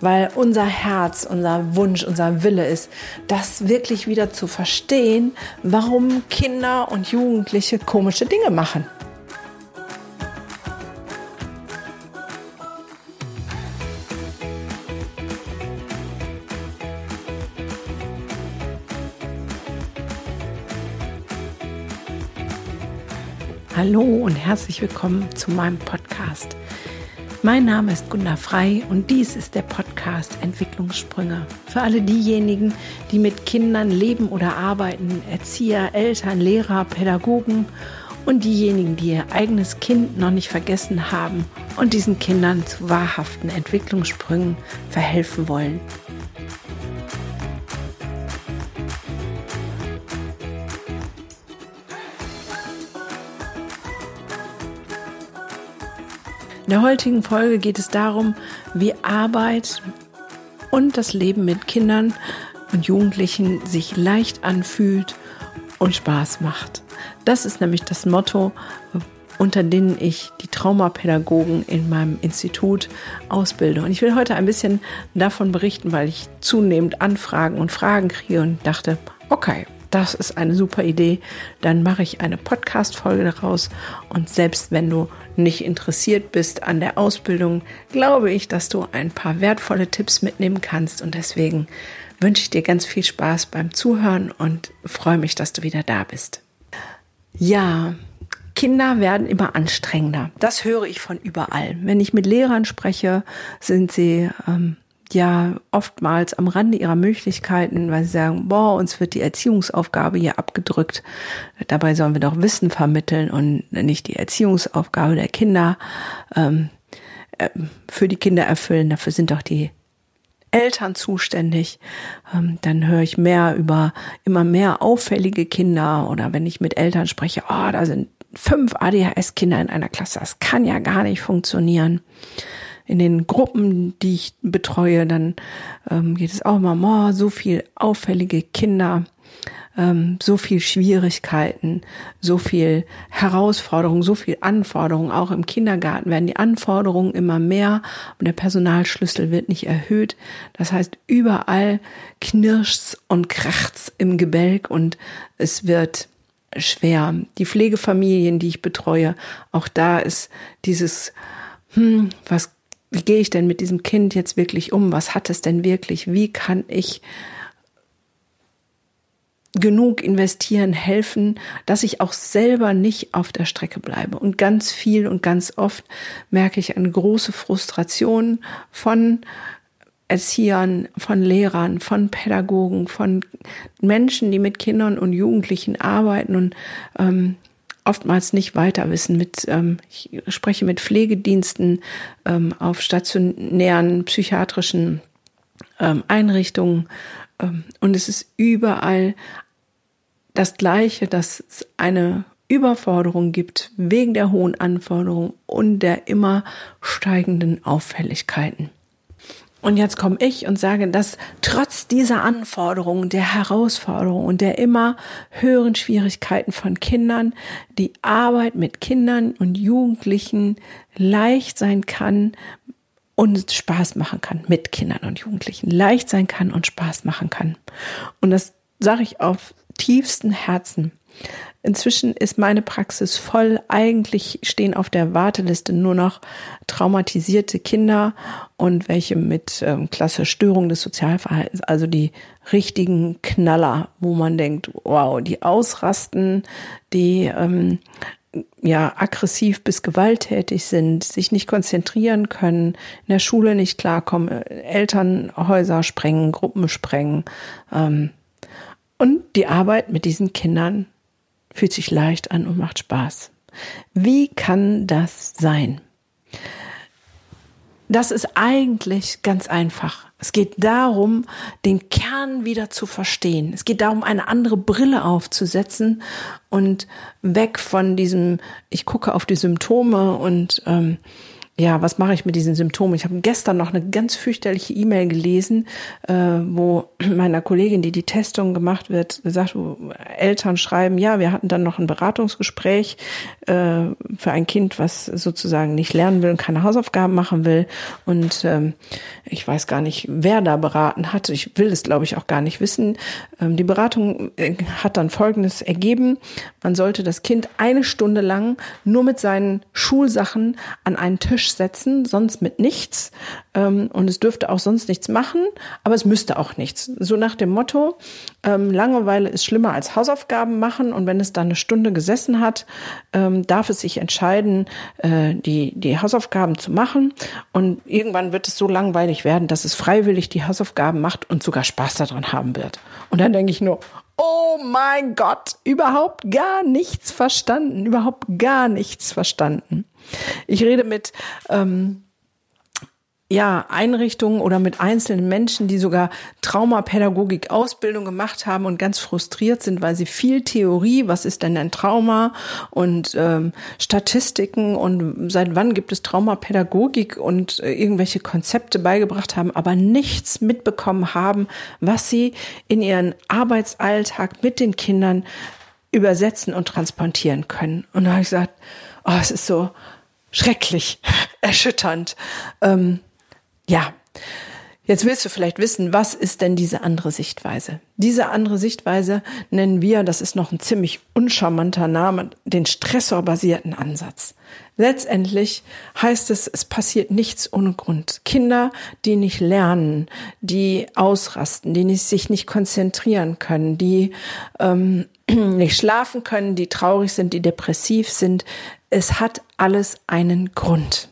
weil unser Herz, unser Wunsch, unser Wille ist, das wirklich wieder zu verstehen, warum Kinder und Jugendliche komische Dinge machen. Hallo und herzlich willkommen zu meinem Podcast. Mein Name ist Gunda Frei und dies ist der Podcast Entwicklungssprünge. Für alle diejenigen, die mit Kindern leben oder arbeiten, Erzieher, Eltern, Lehrer, Pädagogen und diejenigen, die ihr eigenes Kind noch nicht vergessen haben und diesen Kindern zu wahrhaften Entwicklungssprüngen verhelfen wollen. In der heutigen Folge geht es darum, wie Arbeit und das Leben mit Kindern und Jugendlichen sich leicht anfühlt und Spaß macht. Das ist nämlich das Motto, unter dem ich die Traumapädagogen in meinem Institut ausbilde. Und ich will heute ein bisschen davon berichten, weil ich zunehmend Anfragen und Fragen kriege und dachte, okay, das ist eine super Idee, dann mache ich eine Podcast-Folge daraus. Und selbst wenn du nicht interessiert bist an der Ausbildung, glaube ich, dass du ein paar wertvolle Tipps mitnehmen kannst. Und deswegen wünsche ich dir ganz viel Spaß beim Zuhören und freue mich, dass du wieder da bist. Ja, Kinder werden immer anstrengender. Das höre ich von überall. Wenn ich mit Lehrern spreche, sind sie ähm, ja oftmals am Rande ihrer Möglichkeiten, weil sie sagen, boah, uns wird die Erziehungsaufgabe hier abgedrückt. Dabei sollen wir doch Wissen vermitteln und nicht die Erziehungsaufgabe der Kinder ähm, äh, für die Kinder erfüllen. Dafür sind doch die Eltern zuständig. Ähm, dann höre ich mehr über immer mehr auffällige Kinder oder wenn ich mit Eltern spreche, oh, da sind fünf ADHS-Kinder in einer Klasse. Das kann ja gar nicht funktionieren in den Gruppen, die ich betreue, dann ähm, geht es auch immer, so viel auffällige Kinder, ähm, so viel Schwierigkeiten, so viel Herausforderungen, so viel Anforderungen. Auch im Kindergarten werden die Anforderungen immer mehr und der Personalschlüssel wird nicht erhöht. Das heißt, überall knirscht's und kracht's im Gebälk und es wird schwer. Die Pflegefamilien, die ich betreue, auch da ist dieses, hm, was wie gehe ich denn mit diesem Kind jetzt wirklich um? Was hat es denn wirklich? Wie kann ich genug investieren, helfen, dass ich auch selber nicht auf der Strecke bleibe. Und ganz viel und ganz oft merke ich eine große Frustration von Erziehern, von Lehrern, von Pädagogen, von Menschen, die mit Kindern und Jugendlichen arbeiten und ähm, oftmals nicht weiter wissen. Mit, ähm, ich spreche mit Pflegediensten ähm, auf stationären psychiatrischen ähm, Einrichtungen ähm, und es ist überall das Gleiche, dass es eine Überforderung gibt wegen der hohen Anforderungen und der immer steigenden Auffälligkeiten. Und jetzt komme ich und sage, dass trotz dieser Anforderungen, der Herausforderungen und der immer höheren Schwierigkeiten von Kindern, die Arbeit mit Kindern und Jugendlichen leicht sein kann und Spaß machen kann mit Kindern und Jugendlichen, leicht sein kann und Spaß machen kann. Und das sage ich auf tiefsten Herzen. Inzwischen ist meine Praxis voll. Eigentlich stehen auf der Warteliste nur noch traumatisierte Kinder und welche mit ähm, Klasse Störung des Sozialverhaltens, also die richtigen Knaller, wo man denkt, wow, die ausrasten, die ähm, ja aggressiv bis gewalttätig sind, sich nicht konzentrieren können, in der Schule nicht klarkommen, Elternhäuser sprengen, Gruppen sprengen. Ähm, und die Arbeit mit diesen Kindern fühlt sich leicht an und macht Spaß. Wie kann das sein? Das ist eigentlich ganz einfach. Es geht darum, den Kern wieder zu verstehen. Es geht darum, eine andere Brille aufzusetzen und weg von diesem, ich gucke auf die Symptome und ähm, ja, was mache ich mit diesen Symptomen? Ich habe gestern noch eine ganz fürchterliche E-Mail gelesen, äh, wo meiner Kollegin, die die Testung gemacht wird, gesagt, wo Eltern schreiben, ja, wir hatten dann noch ein Beratungsgespräch äh, für ein Kind, was sozusagen nicht lernen will und keine Hausaufgaben machen will. Und ähm, ich weiß gar nicht, wer da beraten hat. Ich will es, glaube ich, auch gar nicht wissen. Ähm, die Beratung äh, hat dann Folgendes ergeben. Man sollte das Kind eine Stunde lang nur mit seinen Schulsachen an einen Tisch setzen, sonst mit nichts. Ähm, und es dürfte auch sonst nichts machen, aber es müsste auch nichts. So nach dem Motto, ähm, Langeweile ist schlimmer als Hausaufgaben machen. Und wenn es dann eine Stunde gesessen hat, ähm, darf es sich entscheiden, äh, die, die Hausaufgaben zu machen. Und irgendwann wird es so langweilig werden, dass es freiwillig die Hausaufgaben macht und sogar Spaß daran haben wird. Und dann denke ich nur, Oh mein Gott, überhaupt gar nichts verstanden, überhaupt gar nichts verstanden. Ich rede mit ähm, ja, Einrichtungen oder mit einzelnen Menschen, die sogar Traumapädagogik Ausbildung gemacht haben und ganz frustriert sind, weil sie viel Theorie, was ist denn ein Trauma und ähm, Statistiken und seit wann gibt es Traumapädagogik und äh, irgendwelche Konzepte beigebracht haben, aber nichts mitbekommen haben, was sie in ihren Arbeitsalltag mit den Kindern übersetzen und transportieren können. Und da habe ich gesagt, oh, es ist so schrecklich, erschütternd. Ähm, ja, Jetzt willst du vielleicht wissen, was ist denn diese andere Sichtweise? Diese andere Sichtweise nennen wir, das ist noch ein ziemlich uncharmanter Name, den stressorbasierten Ansatz. Letztendlich heißt es, es passiert nichts ohne Grund. Kinder, die nicht lernen, die ausrasten, die nicht, sich nicht konzentrieren können, die ähm, nicht schlafen können, die traurig sind, die depressiv sind, es hat alles einen Grund.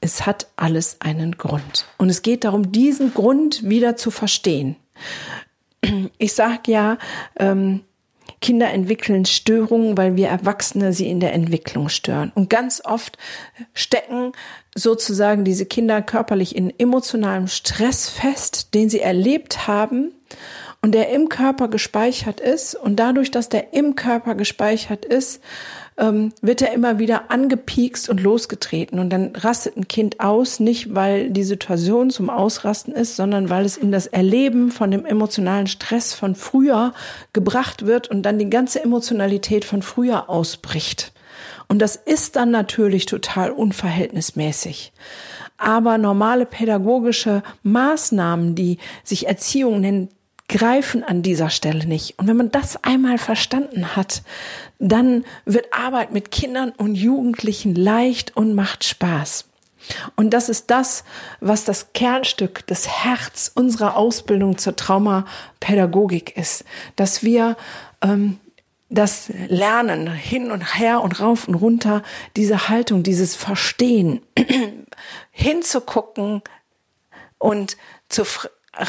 Es hat alles einen Grund. Und es geht darum, diesen Grund wieder zu verstehen. Ich sage ja, ähm, Kinder entwickeln Störungen, weil wir Erwachsene sie in der Entwicklung stören. Und ganz oft stecken sozusagen diese Kinder körperlich in emotionalem Stress fest, den sie erlebt haben und der im Körper gespeichert ist. Und dadurch, dass der im Körper gespeichert ist, ähm, wird er immer wieder angepiekst und losgetreten. Und dann rastet ein Kind aus, nicht weil die Situation zum Ausrasten ist, sondern weil es in das Erleben von dem emotionalen Stress von früher gebracht wird und dann die ganze Emotionalität von früher ausbricht. Und das ist dann natürlich total unverhältnismäßig. Aber normale pädagogische Maßnahmen, die sich Erziehung nennen, greifen an dieser Stelle nicht. Und wenn man das einmal verstanden hat, dann wird Arbeit mit Kindern und Jugendlichen leicht und macht Spaß. Und das ist das, was das Kernstück, das Herz unserer Ausbildung zur Traumapädagogik ist, dass wir ähm, das Lernen hin und her und rauf und runter, diese Haltung, dieses Verstehen, hinzugucken und zu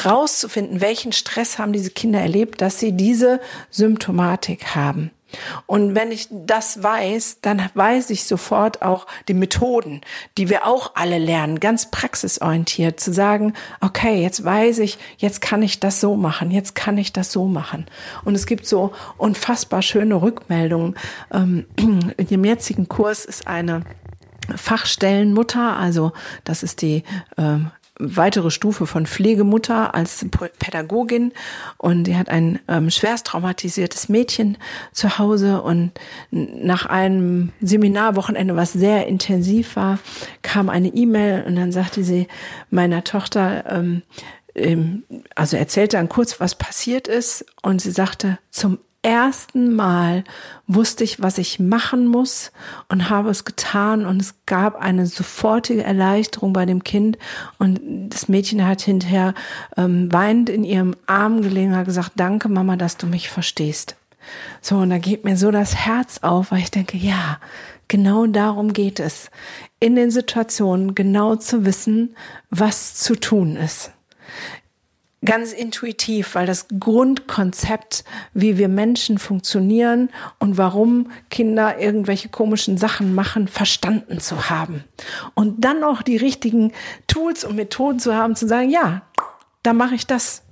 rauszufinden, welchen Stress haben diese Kinder erlebt, dass sie diese Symptomatik haben. Und wenn ich das weiß, dann weiß ich sofort auch die Methoden, die wir auch alle lernen, ganz praxisorientiert, zu sagen, okay, jetzt weiß ich, jetzt kann ich das so machen, jetzt kann ich das so machen. Und es gibt so unfassbar schöne Rückmeldungen. Ähm, in dem jetzigen Kurs ist eine Fachstellenmutter, also das ist die ähm, weitere Stufe von Pflegemutter als Pädagogin. Und die hat ein ähm, schwerst traumatisiertes Mädchen zu Hause. Und nach einem Seminarwochenende, was sehr intensiv war, kam eine E-Mail und dann sagte sie meiner Tochter, ähm, ähm, also erzählte dann kurz, was passiert ist. Und sie sagte, zum ersten Mal wusste ich, was ich machen muss und habe es getan und es gab eine sofortige Erleichterung bei dem Kind und das Mädchen hat hinterher ähm, weinend in ihrem Arm gelegen und gesagt, danke Mama, dass du mich verstehst. So, und da geht mir so das Herz auf, weil ich denke, ja, genau darum geht es. In den Situationen genau zu wissen, was zu tun ist ganz intuitiv, weil das Grundkonzept, wie wir Menschen funktionieren und warum Kinder irgendwelche komischen Sachen machen, verstanden zu haben. Und dann auch die richtigen Tools und Methoden zu haben, zu sagen, ja, da mache ich das.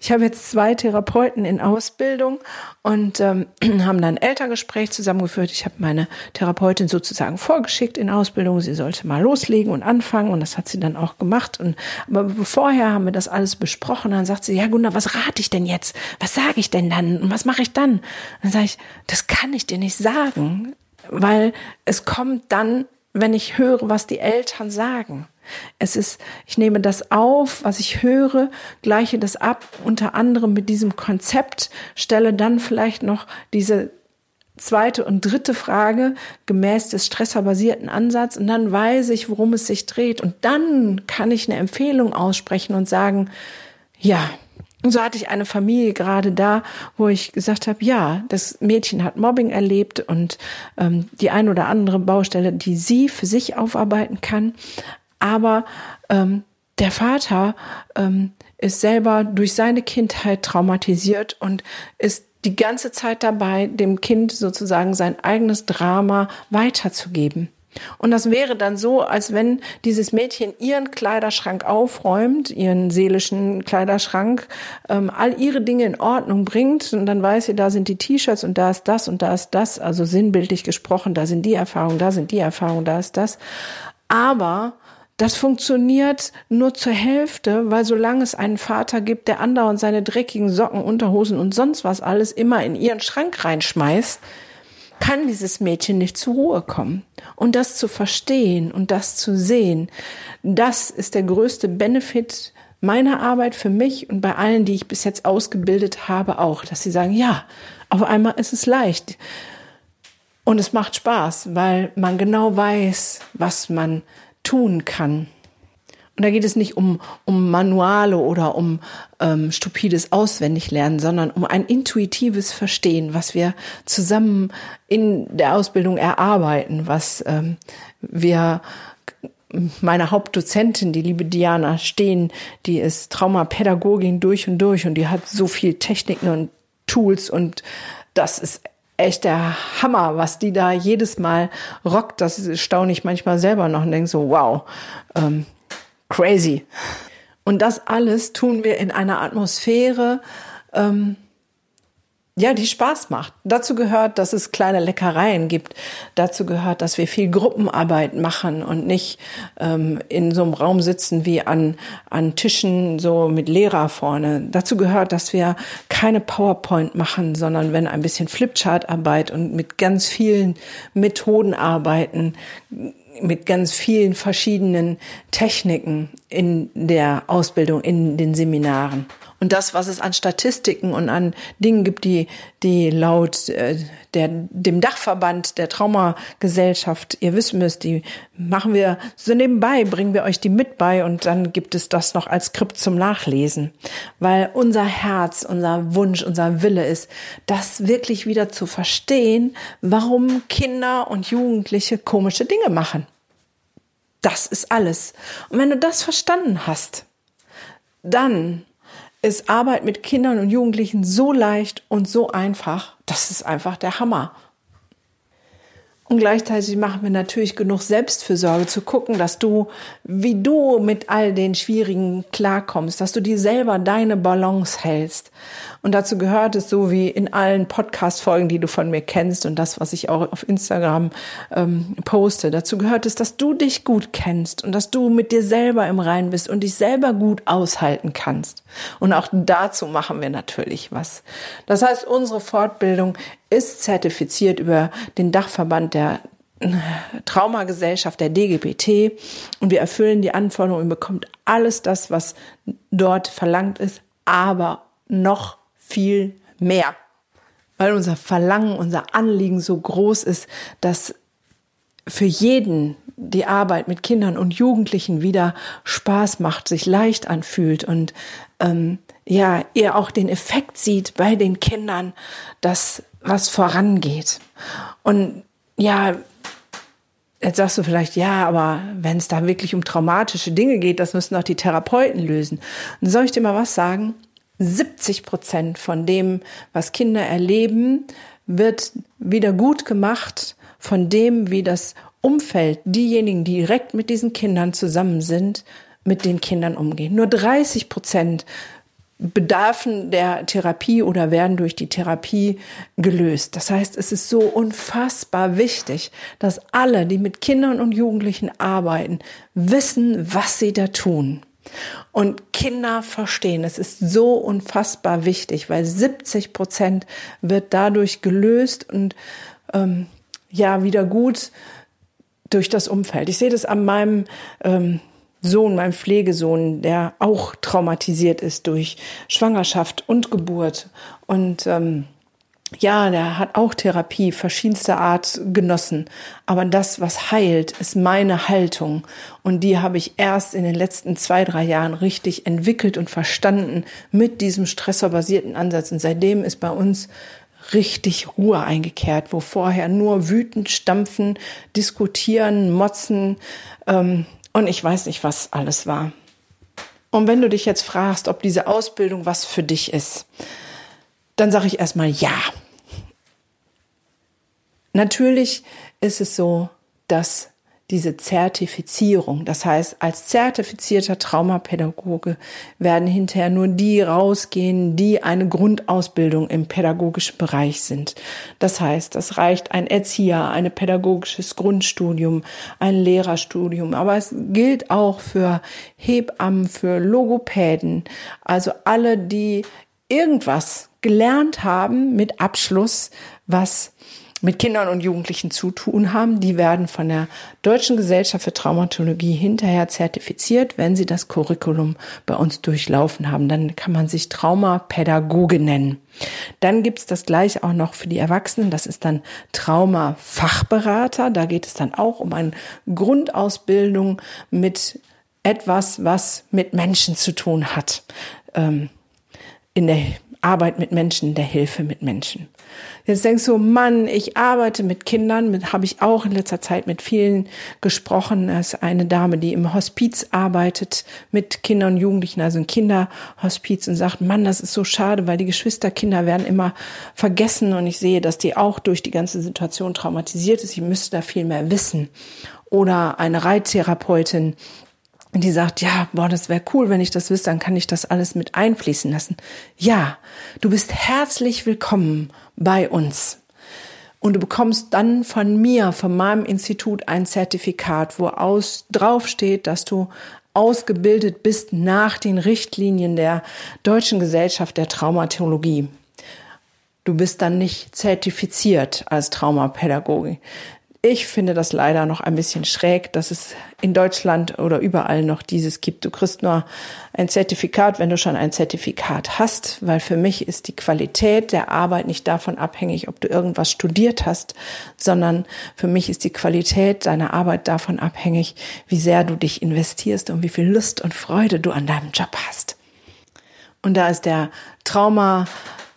Ich habe jetzt zwei Therapeuten in Ausbildung und ähm, haben dann ein Elterngespräch zusammengeführt. Ich habe meine Therapeutin sozusagen vorgeschickt in Ausbildung. Sie sollte mal loslegen und anfangen und das hat sie dann auch gemacht. Und aber vorher haben wir das alles besprochen. Dann sagt sie, ja Gunda, was rate ich denn jetzt? Was sage ich denn dann? Und was mache ich dann? Dann sage ich, das kann ich dir nicht sagen, weil es kommt dann, wenn ich höre, was die Eltern sagen. Es ist, ich nehme das auf, was ich höre, gleiche das ab, unter anderem mit diesem Konzept, stelle dann vielleicht noch diese zweite und dritte Frage gemäß des stressorbasierten Ansatz und dann weiß ich, worum es sich dreht. Und dann kann ich eine Empfehlung aussprechen und sagen, ja, und so hatte ich eine Familie gerade da, wo ich gesagt habe, ja, das Mädchen hat Mobbing erlebt und ähm, die ein oder andere Baustelle, die sie für sich aufarbeiten kann, aber ähm, der Vater ähm, ist selber durch seine Kindheit traumatisiert und ist die ganze Zeit dabei, dem Kind sozusagen sein eigenes Drama weiterzugeben. Und das wäre dann so, als wenn dieses Mädchen ihren Kleiderschrank aufräumt, ihren seelischen Kleiderschrank, ähm, all ihre Dinge in Ordnung bringt und dann weiß sie, da sind die T-Shirts und da ist das und da ist das, also sinnbildlich gesprochen, da sind die Erfahrungen, da sind die Erfahrungen, da ist das. Aber das funktioniert nur zur Hälfte, weil solange es einen Vater gibt, der andauernd seine dreckigen Socken, Unterhosen und sonst was alles immer in ihren Schrank reinschmeißt, kann dieses Mädchen nicht zur Ruhe kommen. Und das zu verstehen und das zu sehen, das ist der größte Benefit meiner Arbeit für mich und bei allen, die ich bis jetzt ausgebildet habe, auch, dass sie sagen, ja, auf einmal ist es leicht. Und es macht Spaß, weil man genau weiß, was man tun kann. Und da geht es nicht um, um Manuale oder um ähm, stupides Auswendiglernen, sondern um ein intuitives Verstehen, was wir zusammen in der Ausbildung erarbeiten, was ähm, wir meine Hauptdozentin, die liebe Diana Stehen, die ist Traumapädagogin durch und durch und die hat so viel Techniken und Tools und das ist echt der Hammer, was die da jedes Mal rockt. Das staune ich manchmal selber noch und denke so, wow, ähm, crazy. Und das alles tun wir in einer Atmosphäre, ähm, ja, die Spaß macht. Dazu gehört, dass es kleine Leckereien gibt. Dazu gehört, dass wir viel Gruppenarbeit machen und nicht ähm, in so einem Raum sitzen wie an, an Tischen so mit Lehrer vorne. Dazu gehört, dass wir keine PowerPoint machen, sondern wenn ein bisschen Flipchart-Arbeit und mit ganz vielen Methoden arbeiten, mit ganz vielen verschiedenen Techniken in der Ausbildung, in den Seminaren. Und das, was es an Statistiken und an Dingen gibt, die, die laut äh, der, dem Dachverband der Traumagesellschaft, ihr wissen müsst, die machen wir so nebenbei, bringen wir euch die mit bei und dann gibt es das noch als Skript zum Nachlesen. Weil unser Herz, unser Wunsch, unser Wille ist, das wirklich wieder zu verstehen, warum Kinder und Jugendliche komische Dinge machen. Das ist alles. Und wenn du das verstanden hast, dann ist Arbeit mit Kindern und Jugendlichen so leicht und so einfach. Das ist einfach der Hammer. Und gleichzeitig machen wir natürlich genug Selbstfürsorge zu gucken, dass du, wie du mit all den Schwierigen klarkommst, dass du dir selber deine Balance hältst. Und dazu gehört es so wie in allen Podcast-Folgen, die du von mir kennst und das, was ich auch auf Instagram ähm, poste. Dazu gehört es, dass du dich gut kennst und dass du mit dir selber im Rein bist und dich selber gut aushalten kannst. Und auch dazu machen wir natürlich was. Das heißt, unsere Fortbildung ist zertifiziert über den Dachverband der Traumagesellschaft der DGPT und wir erfüllen die Anforderungen und bekommt alles das, was dort verlangt ist, aber noch viel mehr. Weil unser Verlangen, unser Anliegen so groß ist, dass für jeden die Arbeit mit Kindern und Jugendlichen wieder Spaß macht, sich leicht anfühlt und ähm, ja, ihr auch den Effekt sieht bei den Kindern, dass was vorangeht. Und ja, jetzt sagst du vielleicht, ja, aber wenn es da wirklich um traumatische Dinge geht, das müssen doch die Therapeuten lösen. Und soll ich dir mal was sagen? 70 Prozent von dem, was Kinder erleben, wird wieder gut gemacht von dem, wie das Umfeld, diejenigen, die direkt mit diesen Kindern zusammen sind, mit den Kindern umgehen. Nur 30 Prozent bedarfen der Therapie oder werden durch die Therapie gelöst. Das heißt, es ist so unfassbar wichtig, dass alle, die mit Kindern und Jugendlichen arbeiten, wissen, was sie da tun. Und Kinder verstehen, es ist so unfassbar wichtig, weil 70 Prozent wird dadurch gelöst und ähm, ja wieder gut durch das Umfeld. Ich sehe das an meinem ähm, Sohn, meinem Pflegesohn, der auch traumatisiert ist durch Schwangerschaft und Geburt. Und ähm, ja, der hat auch Therapie verschiedenster Art genossen. Aber das, was heilt, ist meine Haltung. Und die habe ich erst in den letzten zwei, drei Jahren richtig entwickelt und verstanden mit diesem stressorbasierten Ansatz. Und seitdem ist bei uns richtig Ruhe eingekehrt, wo vorher nur wütend stampfen, diskutieren, motzen, ähm, und ich weiß nicht, was alles war. Und wenn du dich jetzt fragst, ob diese Ausbildung was für dich ist, dann sage ich erstmal ja. Natürlich ist es so, dass diese Zertifizierung. Das heißt, als zertifizierter Traumapädagoge werden hinterher nur die rausgehen, die eine Grundausbildung im pädagogischen Bereich sind. Das heißt, das reicht ein Erzieher, ein pädagogisches Grundstudium, ein Lehrerstudium. Aber es gilt auch für Hebammen, für Logopäden, also alle, die irgendwas gelernt haben mit Abschluss, was mit Kindern und Jugendlichen zu tun haben, die werden von der Deutschen Gesellschaft für Traumatologie hinterher zertifiziert, wenn sie das Curriculum bei uns durchlaufen haben. Dann kann man sich Traumapädagoge nennen. Dann gibt's das gleich auch noch für die Erwachsenen. Das ist dann Traumafachberater. Da geht es dann auch um eine Grundausbildung mit etwas, was mit Menschen zu tun hat. Ähm, in der Arbeit mit Menschen, der Hilfe mit Menschen. Jetzt denkst du, Mann, ich arbeite mit Kindern, mit habe ich auch in letzter Zeit mit vielen gesprochen. Das ist eine Dame, die im Hospiz arbeitet mit Kindern und Jugendlichen, also ein Kinderhospiz und sagt, Mann, das ist so schade, weil die Geschwisterkinder werden immer vergessen und ich sehe, dass die auch durch die ganze Situation traumatisiert ist. Ich müsste da viel mehr wissen. Oder eine Reittherapeutin, die sagt, ja, boah, das wäre cool, wenn ich das wüsste, dann kann ich das alles mit einfließen lassen. Ja, du bist herzlich willkommen bei uns. Und du bekommst dann von mir, von meinem Institut ein Zertifikat, wo aus, draufsteht, dass du ausgebildet bist nach den Richtlinien der Deutschen Gesellschaft der Traumatologie. Du bist dann nicht zertifiziert als Traumapädagoge. Ich finde das leider noch ein bisschen schräg, dass es in Deutschland oder überall noch dieses gibt. Du kriegst nur ein Zertifikat, wenn du schon ein Zertifikat hast, weil für mich ist die Qualität der Arbeit nicht davon abhängig, ob du irgendwas studiert hast, sondern für mich ist die Qualität deiner Arbeit davon abhängig, wie sehr du dich investierst und wie viel Lust und Freude du an deinem Job hast. Und da ist der Trauma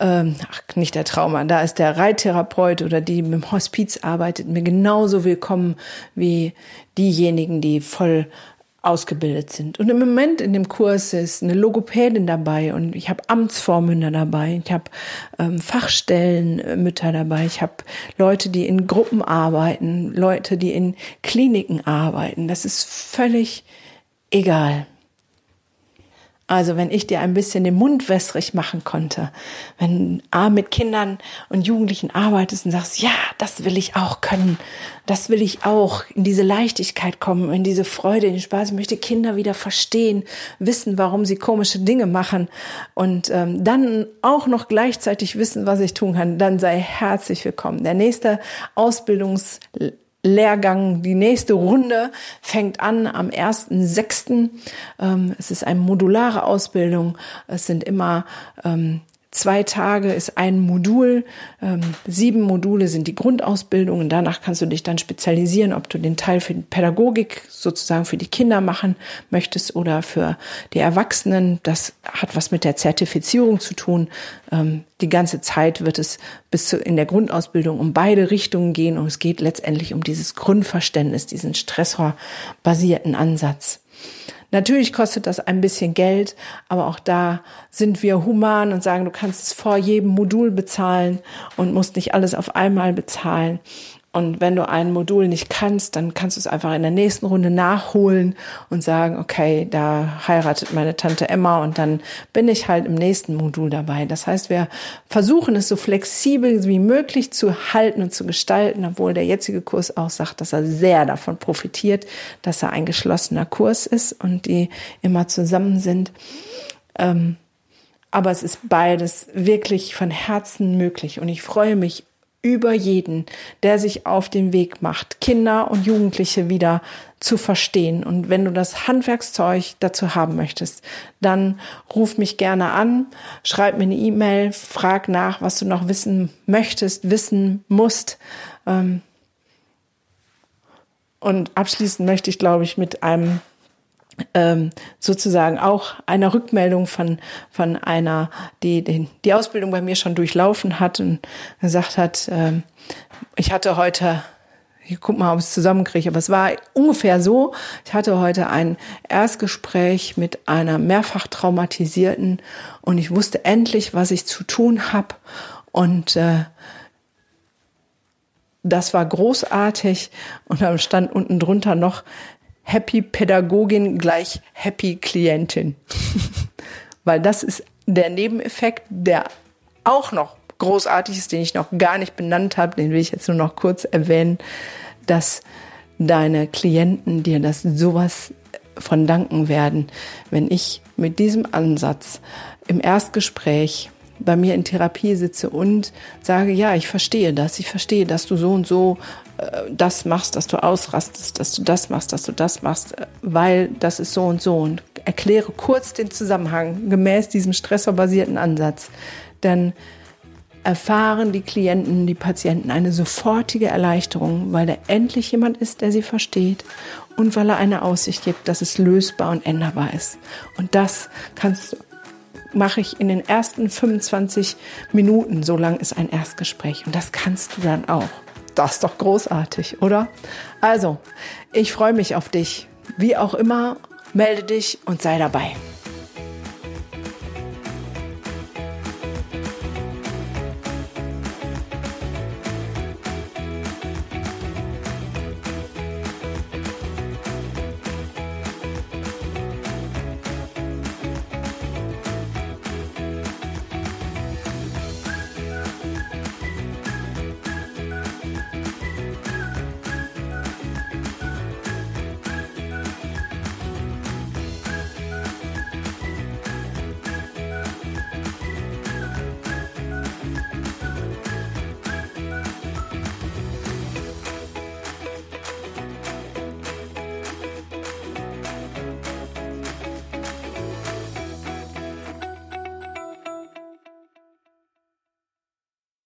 ähm, ach, nicht der Trauma, da ist der Reittherapeut oder die mit dem Hospiz arbeitet, mir genauso willkommen wie diejenigen, die voll ausgebildet sind. Und im Moment in dem Kurs ist eine Logopädin dabei und ich habe Amtsvormünder dabei, ich habe ähm, Fachstellenmütter dabei, ich habe Leute, die in Gruppen arbeiten, Leute, die in Kliniken arbeiten. Das ist völlig egal. Also wenn ich dir ein bisschen den Mund wässrig machen konnte, wenn du mit Kindern und Jugendlichen arbeitest und sagst, ja, das will ich auch können, das will ich auch, in diese Leichtigkeit kommen, in diese Freude, in den Spaß, ich möchte Kinder wieder verstehen, wissen, warum sie komische Dinge machen und ähm, dann auch noch gleichzeitig wissen, was ich tun kann, dann sei herzlich willkommen. Der nächste Ausbildungs Lehrgang. Die nächste Runde fängt an am 1.6. Ähm, es ist eine modulare Ausbildung. Es sind immer ähm, Zwei Tage ist ein Modul, ähm, sieben Module sind die Grundausbildung und danach kannst du dich dann spezialisieren, ob du den Teil für die Pädagogik sozusagen für die Kinder machen möchtest oder für die Erwachsenen. Das hat was mit der Zertifizierung zu tun. Ähm, die ganze Zeit wird es bis zu, in der Grundausbildung um beide Richtungen gehen und es geht letztendlich um dieses Grundverständnis, diesen stressorbasierten Ansatz. Natürlich kostet das ein bisschen Geld, aber auch da sind wir human und sagen, du kannst es vor jedem Modul bezahlen und musst nicht alles auf einmal bezahlen. Und wenn du ein Modul nicht kannst, dann kannst du es einfach in der nächsten Runde nachholen und sagen, okay, da heiratet meine Tante Emma und dann bin ich halt im nächsten Modul dabei. Das heißt, wir versuchen es so flexibel wie möglich zu halten und zu gestalten, obwohl der jetzige Kurs auch sagt, dass er sehr davon profitiert, dass er ein geschlossener Kurs ist und die immer zusammen sind. Ähm, aber es ist beides wirklich von Herzen möglich und ich freue mich über jeden, der sich auf den Weg macht, Kinder und Jugendliche wieder zu verstehen. Und wenn du das Handwerkszeug dazu haben möchtest, dann ruf mich gerne an, schreib mir eine E-Mail, frag nach, was du noch wissen möchtest, wissen musst. Ähm, und abschließend möchte ich, glaube ich, mit einem sozusagen auch einer Rückmeldung von, von einer, die die, die Ausbildung bei mir schon durchlaufen hat und gesagt hat, ähm, ich hatte heute, ich guck mal, ob ich es zusammenkriege, aber es war ungefähr so, ich hatte heute ein Erstgespräch mit einer mehrfach traumatisierten und ich wusste endlich, was ich zu tun habe und äh, das war großartig und dann stand unten drunter noch, Happy Pädagogin gleich Happy Klientin. Weil das ist der Nebeneffekt, der auch noch großartig ist, den ich noch gar nicht benannt habe, den will ich jetzt nur noch kurz erwähnen, dass deine Klienten dir das sowas von danken werden, wenn ich mit diesem Ansatz im Erstgespräch bei mir in Therapie sitze und sage, ja, ich verstehe das, ich verstehe, dass du so und so das machst, dass du ausrastest, dass du das machst, dass du das machst, äh, weil das ist so und so und erkläre kurz den Zusammenhang gemäß diesem stressorbasierten Ansatz. Dann erfahren die Klienten, die Patienten eine sofortige Erleichterung, weil da endlich jemand ist, der sie versteht und weil er eine Aussicht gibt, dass es lösbar und änderbar ist. Und das kannst mache ich in den ersten 25 Minuten, so lang ist ein Erstgespräch und das kannst du dann auch. Das ist doch großartig, oder? Also, ich freue mich auf dich. Wie auch immer, melde dich und sei dabei.